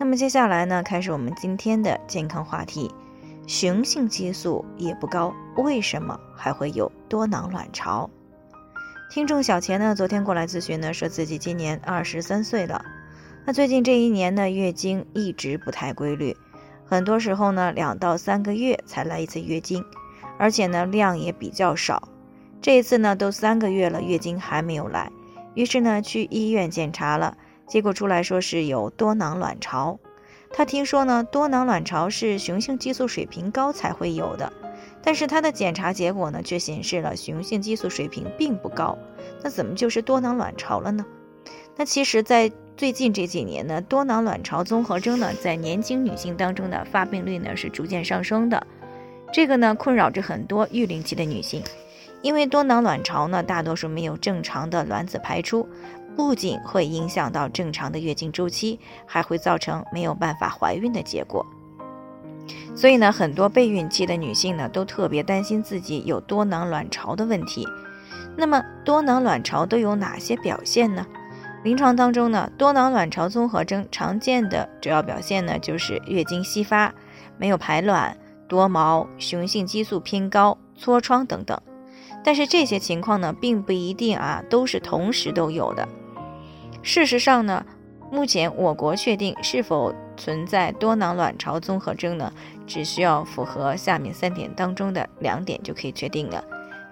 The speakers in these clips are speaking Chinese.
那么接下来呢，开始我们今天的健康话题。雄性激素也不高，为什么还会有多囊卵巢？听众小钱呢，昨天过来咨询呢，说自己今年二十三岁了，那最近这一年呢，月经一直不太规律，很多时候呢，两到三个月才来一次月经，而且呢，量也比较少。这一次呢，都三个月了，月经还没有来，于是呢，去医院检查了，结果出来说是有多囊卵巢。他听说呢，多囊卵巢是雄性激素水平高才会有的，但是他的检查结果呢，却显示了雄性激素水平并不高。那怎么就是多囊卵巢了呢？那其实，在最近这几年呢，多囊卵巢综合征呢，在年轻女性当中的发病率呢是逐渐上升的。这个呢，困扰着很多育龄期的女性，因为多囊卵巢呢，大多数没有正常的卵子排出。不仅会影响到正常的月经周期，还会造成没有办法怀孕的结果。所以呢，很多备孕期的女性呢，都特别担心自己有多囊卵巢的问题。那么，多囊卵巢都有哪些表现呢？临床当中呢，多囊卵巢综合征常见的主要表现呢，就是月经稀发、没有排卵、多毛、雄性激素偏高、痤疮等等。但是这些情况呢，并不一定啊，都是同时都有的。事实上呢，目前我国确定是否存在多囊卵巢综合征呢，只需要符合下面三点当中的两点就可以确定了。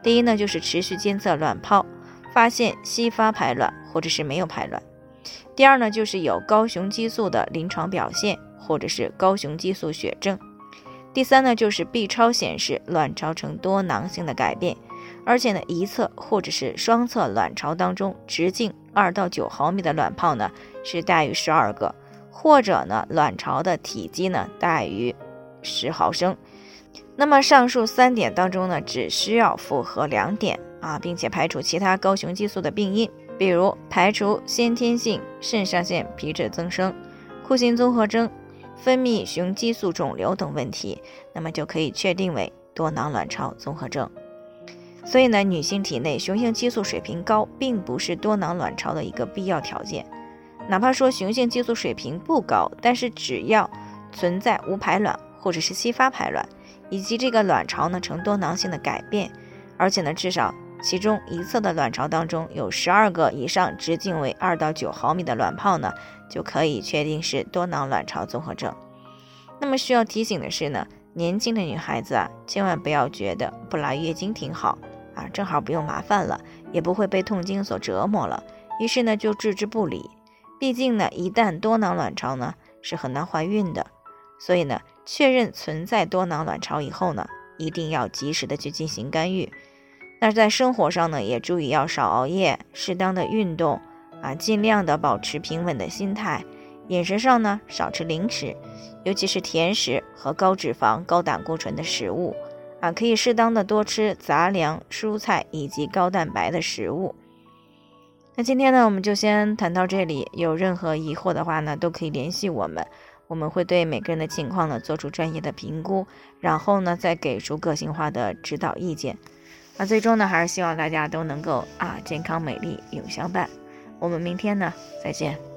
第一呢，就是持续监测卵泡，发现稀发排卵或者是没有排卵；第二呢，就是有高雄激素的临床表现，或者是高雄激素血症；第三呢，就是 B 超显示卵巢呈多囊性的改变。而且呢，一侧或者是双侧卵巢当中直径二到九毫米的卵泡呢是大于十二个，或者呢卵巢的体积呢大于十毫升。那么上述三点当中呢，只需要符合两点啊，并且排除其他高雄激素的病因，比如排除先天性肾上腺皮质增生、库欣综合征、分泌雄激素肿瘤等问题，那么就可以确定为多囊卵巢综合症。所以呢，女性体内雄性激素水平高，并不是多囊卵巢的一个必要条件。哪怕说雄性激素水平不高，但是只要存在无排卵或者是稀发排卵，以及这个卵巢呢呈多囊性的改变，而且呢至少其中一侧的卵巢当中有十二个以上直径为二到九毫米的卵泡呢，就可以确定是多囊卵巢综合症。那么需要提醒的是呢，年轻的女孩子啊，千万不要觉得不来月经挺好。啊，正好不用麻烦了，也不会被痛经所折磨了，于是呢就置之不理。毕竟呢，一旦多囊卵巢呢是很难怀孕的，所以呢，确认存在多囊卵巢以后呢，一定要及时的去进行干预。那在生活上呢，也注意要少熬夜，适当的运动啊，尽量的保持平稳的心态。饮食上呢，少吃零食，尤其是甜食和高脂肪、高胆固醇的食物。啊，可以适当的多吃杂粮、蔬菜以及高蛋白的食物。那今天呢，我们就先谈到这里。有任何疑惑的话呢，都可以联系我们，我们会对每个人的情况呢做出专业的评估，然后呢再给出个性化的指导意见。那最终呢，还是希望大家都能够啊健康美丽永相伴。我们明天呢再见。